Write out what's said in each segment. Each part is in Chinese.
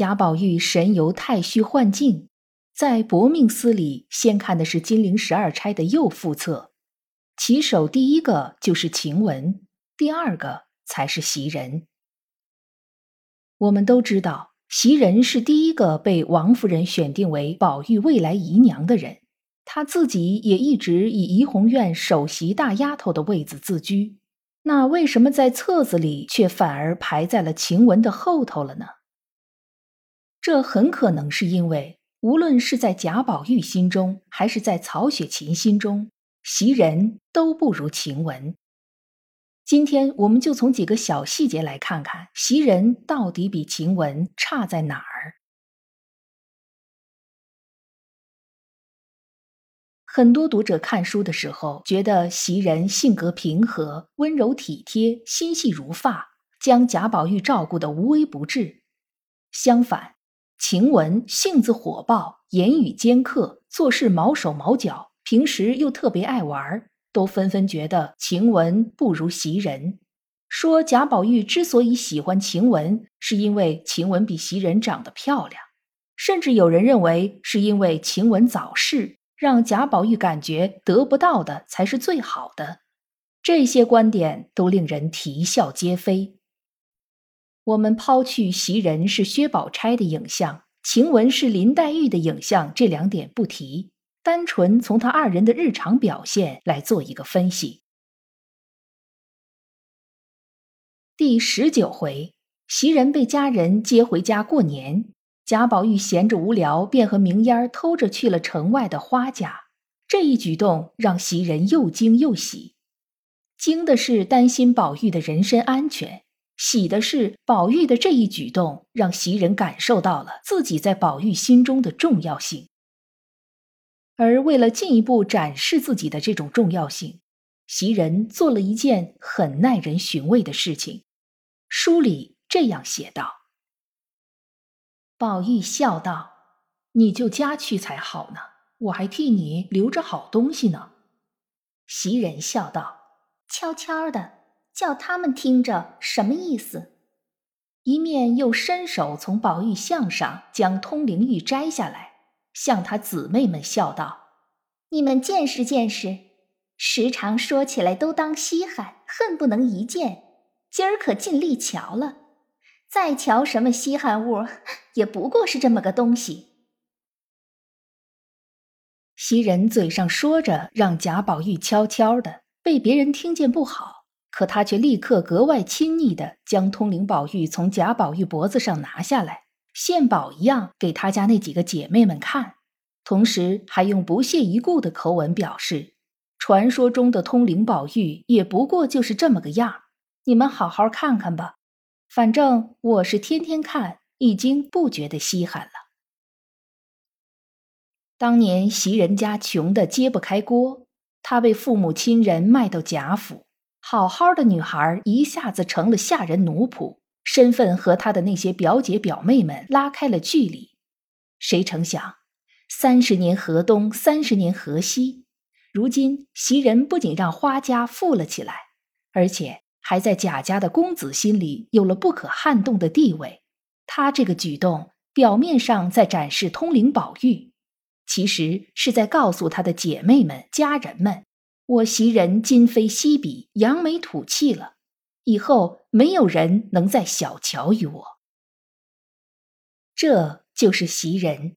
贾宝玉神游太虚幻境，在薄命司里先看的是金陵十二钗的右副册，起手第一个就是晴雯，第二个才是袭人。我们都知道，袭人是第一个被王夫人选定为宝玉未来姨娘的人，她自己也一直以怡红院首席大丫头的位子自居。那为什么在册子里却反而排在了晴雯的后头了呢？这很可能是因为，无论是在贾宝玉心中，还是在曹雪芹心中，袭人都不如晴雯。今天我们就从几个小细节来看看，袭人到底比晴雯差在哪儿。很多读者看书的时候，觉得袭人性格平和、温柔体贴、心细如发，将贾宝玉照顾得无微不至。相反，晴雯性子火爆，言语尖刻，做事毛手毛脚，平时又特别爱玩，都纷纷觉得晴雯不如袭人。说贾宝玉之所以喜欢晴雯，是因为晴雯比袭人长得漂亮，甚至有人认为是因为晴雯早逝，让贾宝玉感觉得不到的才是最好的。这些观点都令人啼笑皆非。我们抛去袭人是薛宝钗的影像，晴雯是林黛玉的影像这两点不提，单纯从他二人的日常表现来做一个分析。第十九回，袭人被家人接回家过年，贾宝玉闲着无聊，便和明烟偷着去了城外的花家。这一举动让袭人又惊又喜，惊的是担心宝玉的人身安全。喜的是，宝玉的这一举动让袭人感受到了自己在宝玉心中的重要性。而为了进一步展示自己的这种重要性，袭人做了一件很耐人寻味的事情。书里这样写道：“宝玉笑道：‘你就家去才好呢，我还替你留着好东西呢。’袭人笑道：‘悄悄的。’”叫他们听着什么意思？一面又伸手从宝玉项上将通灵玉摘下来，向他姊妹们笑道：“你们见识见识，时常说起来都当稀罕，恨不能一见。今儿可尽力瞧了，再瞧什么稀罕物，也不过是这么个东西。”袭人嘴上说着让贾宝玉悄悄的，被别人听见不好。可他却立刻格外亲昵地将通灵宝玉从贾宝玉脖子上拿下来，献宝一样给他家那几个姐妹们看，同时还用不屑一顾的口吻表示：“传说中的通灵宝玉也不过就是这么个样，你们好好看看吧。反正我是天天看，已经不觉得稀罕了。”当年袭人家穷得揭不开锅，他被父母亲人卖到贾府。好好的女孩一下子成了下人奴仆，身份和她的那些表姐表妹们拉开了距离。谁成想，三十年河东，三十年河西，如今袭人不仅让花家富了起来，而且还在贾家的公子心里有了不可撼动的地位。他这个举动，表面上在展示通灵宝玉，其实是在告诉她的姐妹们、家人们。我袭人今非昔比，扬眉吐气了。以后没有人能再小瞧于我。这就是袭人。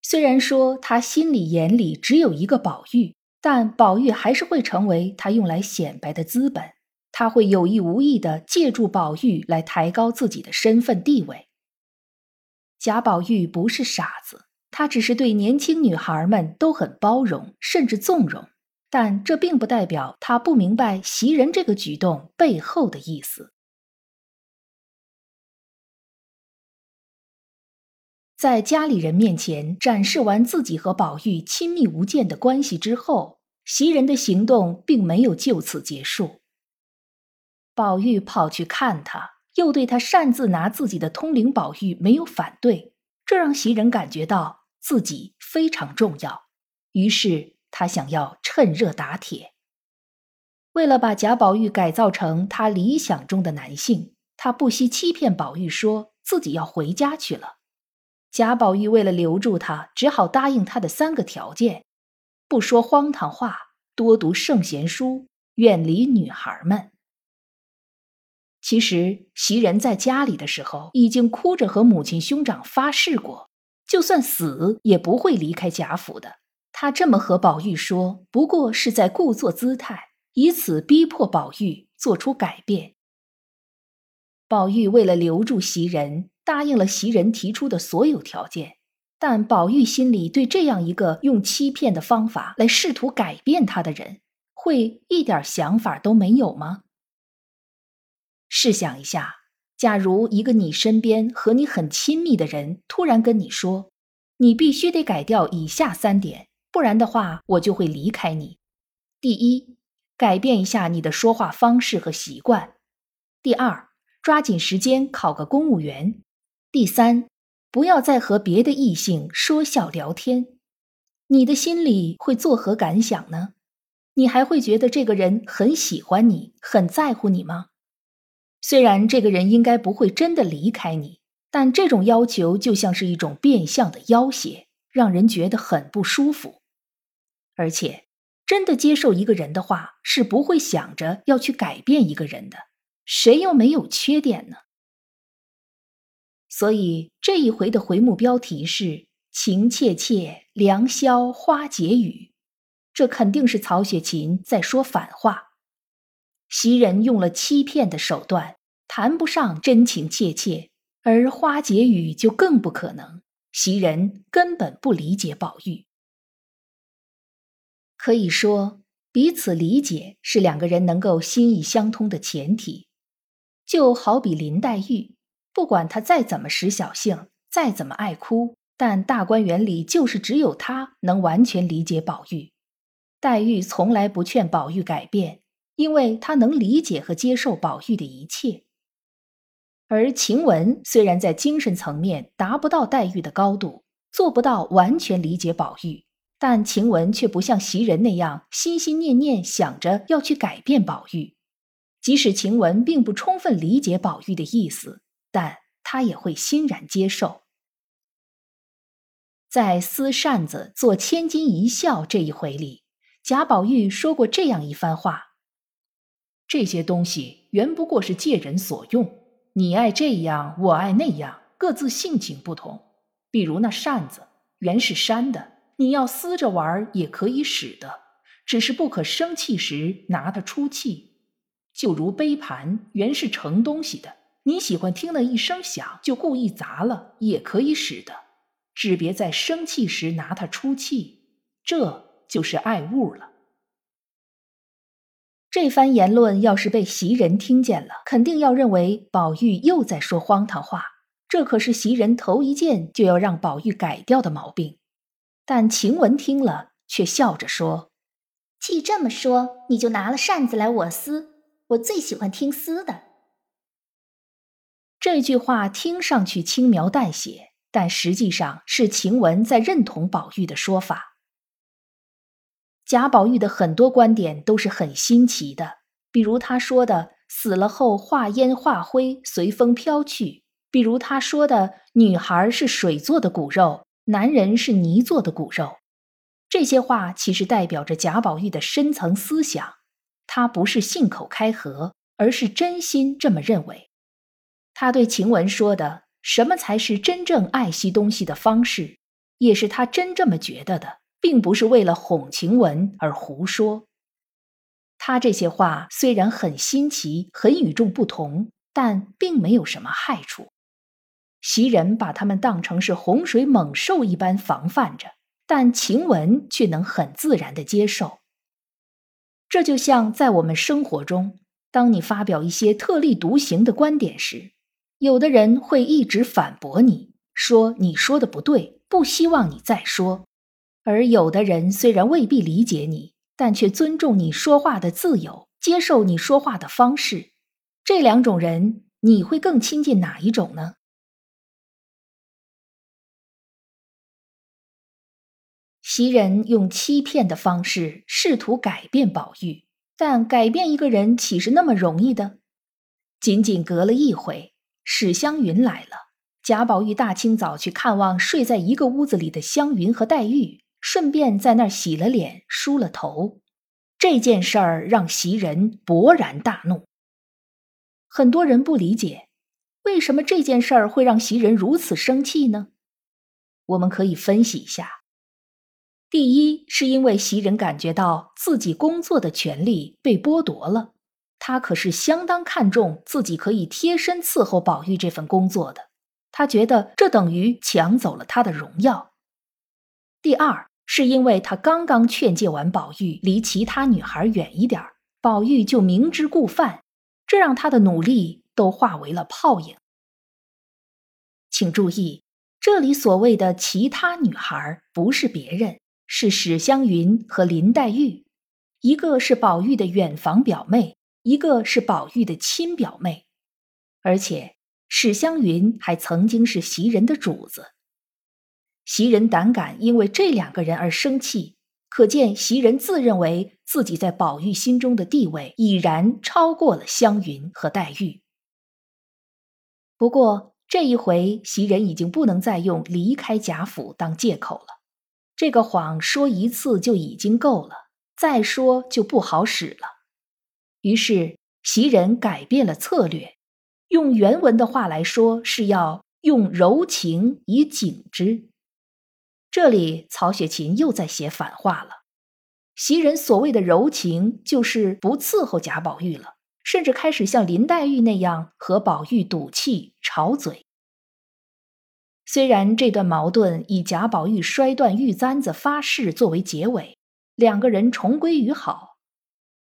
虽然说他心里眼里只有一个宝玉，但宝玉还是会成为他用来显摆的资本。他会有意无意的借助宝玉来抬高自己的身份地位。贾宝玉不是傻子，他只是对年轻女孩们都很包容，甚至纵容。但这并不代表他不明白袭人这个举动背后的意思。在家里人面前展示完自己和宝玉亲密无间的关系之后，袭人的行动并没有就此结束。宝玉跑去看他，又对他擅自拿自己的通灵宝玉没有反对，这让袭人感觉到自己非常重要。于是他想要趁热打铁。为了把贾宝玉改造成他理想中的男性，他不惜欺骗宝玉说自己要回家去了。贾宝玉为了留住他，只好答应他的三个条件：不说荒唐话，多读圣贤书，远离女孩们。其实袭人在家里的时候，已经哭着和母亲兄长发誓过，就算死也不会离开贾府的。他这么和宝玉说，不过是在故作姿态，以此逼迫宝玉做出改变。宝玉为了留住袭人。答应了袭人提出的所有条件，但宝玉心里对这样一个用欺骗的方法来试图改变他的人，会一点想法都没有吗？试想一下，假如一个你身边和你很亲密的人突然跟你说：“你必须得改掉以下三点，不然的话，我就会离开你。第一，改变一下你的说话方式和习惯；第二，抓紧时间考个公务员。”第三，不要再和别的异性说笑聊天，你的心里会作何感想呢？你还会觉得这个人很喜欢你，很在乎你吗？虽然这个人应该不会真的离开你，但这种要求就像是一种变相的要挟，让人觉得很不舒服。而且，真的接受一个人的话，是不会想着要去改变一个人的。谁又没有缺点呢？所以这一回的回目标题是“情切切，良宵花解语”，这肯定是曹雪芹在说反话。袭人用了欺骗的手段，谈不上真情切切，而花解语就更不可能。袭人根本不理解宝玉。可以说，彼此理解是两个人能够心意相通的前提。就好比林黛玉。不管她再怎么使小性，再怎么爱哭，但大观园里就是只有她能完全理解宝玉。黛玉从来不劝宝玉改变，因为她能理解和接受宝玉的一切。而晴雯虽然在精神层面达不到黛玉的高度，做不到完全理解宝玉，但晴雯却不像袭人那样心心念念想着要去改变宝玉。即使晴雯并不充分理解宝玉的意思。但他也会欣然接受。在撕扇子做千金一笑这一回里，贾宝玉说过这样一番话：“这些东西原不过是借人所用，你爱这样，我爱那样，各自性情不同。比如那扇子，原是扇的，你要撕着玩也可以使的，只是不可生气时拿它出气。就如杯盘，原是盛东西的。”你喜欢听了一声响就故意砸了，也可以使的，只别在生气时拿它出气，这就是爱物了。这番言论要是被袭人听见了，肯定要认为宝玉又在说荒唐话。这可是袭人头一件就要让宝玉改掉的毛病。但晴雯听了，却笑着说：“既这么说，你就拿了扇子来我撕，我最喜欢听撕的。”这句话听上去轻描淡写，但实际上是晴雯在认同宝玉的说法。贾宝玉的很多观点都是很新奇的，比如他说的“死了后化烟化灰，随风飘去”；比如他说的“女孩是水做的骨肉，男人是泥做的骨肉”。这些话其实代表着贾宝玉的深层思想，他不是信口开河，而是真心这么认为。他对晴雯说的“什么才是真正爱惜东西的方式”，也是他真这么觉得的，并不是为了哄晴雯而胡说。他这些话虽然很新奇、很与众不同，但并没有什么害处。袭人把他们当成是洪水猛兽一般防范着，但晴雯却能很自然的接受。这就像在我们生活中，当你发表一些特立独行的观点时。有的人会一直反驳你，说你说的不对，不希望你再说；而有的人虽然未必理解你，但却尊重你说话的自由，接受你说话的方式。这两种人，你会更亲近哪一种呢？袭人用欺骗的方式试图改变宝玉，但改变一个人岂是那么容易的？仅仅隔了一回，史湘云来了，贾宝玉大清早去看望睡在一个屋子里的湘云和黛玉，顺便在那儿洗了脸、梳了头。这件事儿让袭人勃然大怒。很多人不理解，为什么这件事儿会让袭人如此生气呢？我们可以分析一下。第一，是因为袭人感觉到自己工作的权利被剥夺了，她可是相当看重自己可以贴身伺候宝玉这份工作的，她觉得这等于抢走了他的荣耀。第二，是因为他刚刚劝诫完宝玉离其他女孩远一点，宝玉就明知故犯，这让他的努力都化为了泡影。请注意，这里所谓的其他女孩不是别人。是史湘云和林黛玉，一个是宝玉的远房表妹，一个是宝玉的亲表妹，而且史湘云还曾经是袭人的主子。袭人胆敢因为这两个人而生气，可见袭人自认为自己在宝玉心中的地位已然超过了湘云和黛玉。不过这一回，袭人已经不能再用离开贾府当借口了。这个谎说一次就已经够了，再说就不好使了。于是袭人改变了策略，用原文的话来说，是要用柔情以警之。这里曹雪芹又在写反话了。袭人所谓的柔情，就是不伺候贾宝玉了，甚至开始像林黛玉那样和宝玉赌气、吵嘴。虽然这段矛盾以贾宝玉摔断玉簪子发誓作为结尾，两个人重归于好，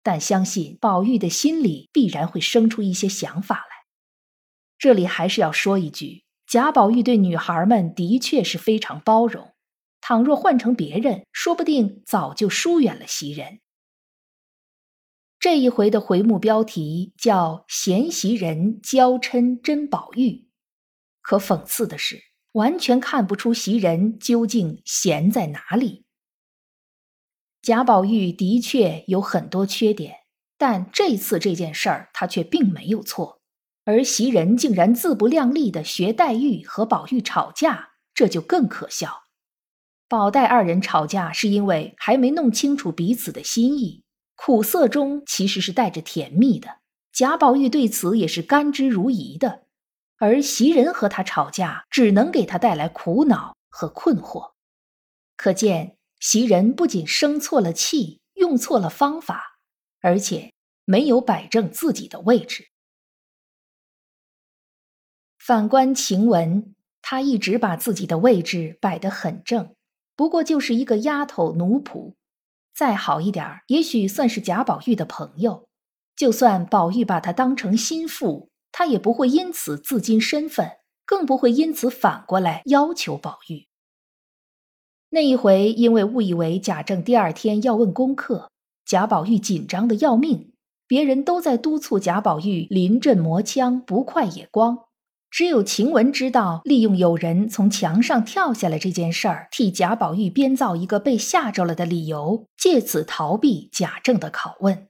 但相信宝玉的心里必然会生出一些想法来。这里还是要说一句，贾宝玉对女孩们的确是非常包容，倘若换成别人，说不定早就疏远了袭人。这一回的回目标题叫“嫌袭人娇嗔真宝玉”，可讽刺的是。完全看不出袭人究竟闲在哪里。贾宝玉的确有很多缺点，但这次这件事儿他却并没有错，而袭人竟然自不量力的学黛玉和宝玉吵架，这就更可笑。宝黛二人吵架是因为还没弄清楚彼此的心意，苦涩中其实是带着甜蜜的。贾宝玉对此也是甘之如饴的。而袭人和他吵架，只能给他带来苦恼和困惑。可见袭人不仅生错了气，用错了方法，而且没有摆正自己的位置。反观晴雯，她一直把自己的位置摆得很正，不过就是一个丫头奴仆，再好一点也许算是贾宝玉的朋友。就算宝玉把她当成心腹。他也不会因此自矜身份，更不会因此反过来要求宝玉。那一回，因为误以为贾政第二天要问功课，贾宝玉紧张的要命，别人都在督促贾宝玉临阵磨枪，不快也光，只有晴雯知道利用有人从墙上跳下来这件事儿，替贾宝玉编造一个被吓着了的理由，借此逃避贾政的拷问。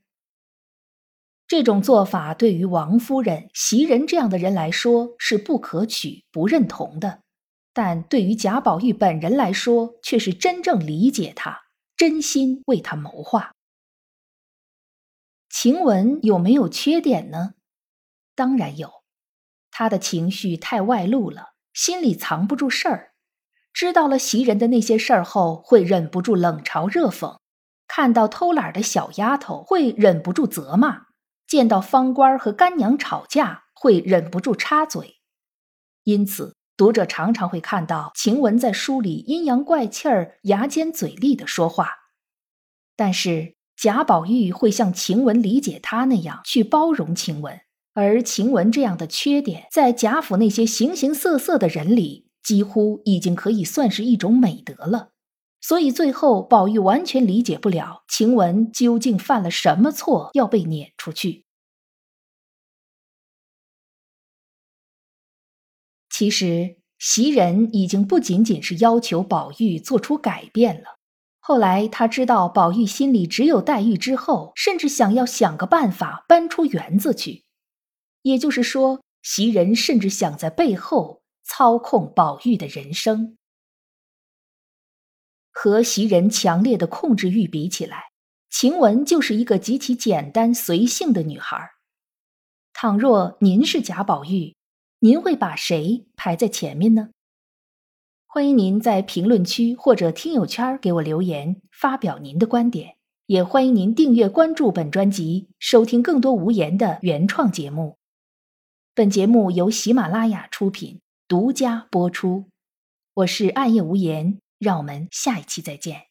这种做法对于王夫人、袭人这样的人来说是不可取、不认同的，但对于贾宝玉本人来说，却是真正理解他，真心为他谋划。晴雯有没有缺点呢？当然有，她的情绪太外露了，心里藏不住事儿，知道了袭人的那些事儿后，会忍不住冷嘲热讽；看到偷懒的小丫头，会忍不住责骂。见到方官和干娘吵架，会忍不住插嘴，因此读者常常会看到晴雯在书里阴阳怪气儿、牙尖嘴利的说话。但是贾宝玉会像晴雯理解他那样去包容晴雯，而晴雯这样的缺点，在贾府那些形形色色的人里几乎已经可以算是一种美德了。所以最后，宝玉完全理解不了晴雯究竟犯了什么错，要被撵出去。其实，袭人已经不仅仅是要求宝玉做出改变了。后来他知道宝玉心里只有黛玉之后，甚至想要想个办法搬出园子去。也就是说，袭人甚至想在背后操控宝玉的人生。和袭人强烈的控制欲比起来，晴雯就是一个极其简单随性的女孩。倘若您是贾宝玉，您会把谁排在前面呢？欢迎您在评论区或者听友圈给我留言，发表您的观点。也欢迎您订阅关注本专辑，收听更多无言的原创节目。本节目由喜马拉雅出品，独家播出。我是暗夜无言，让我们下一期再见。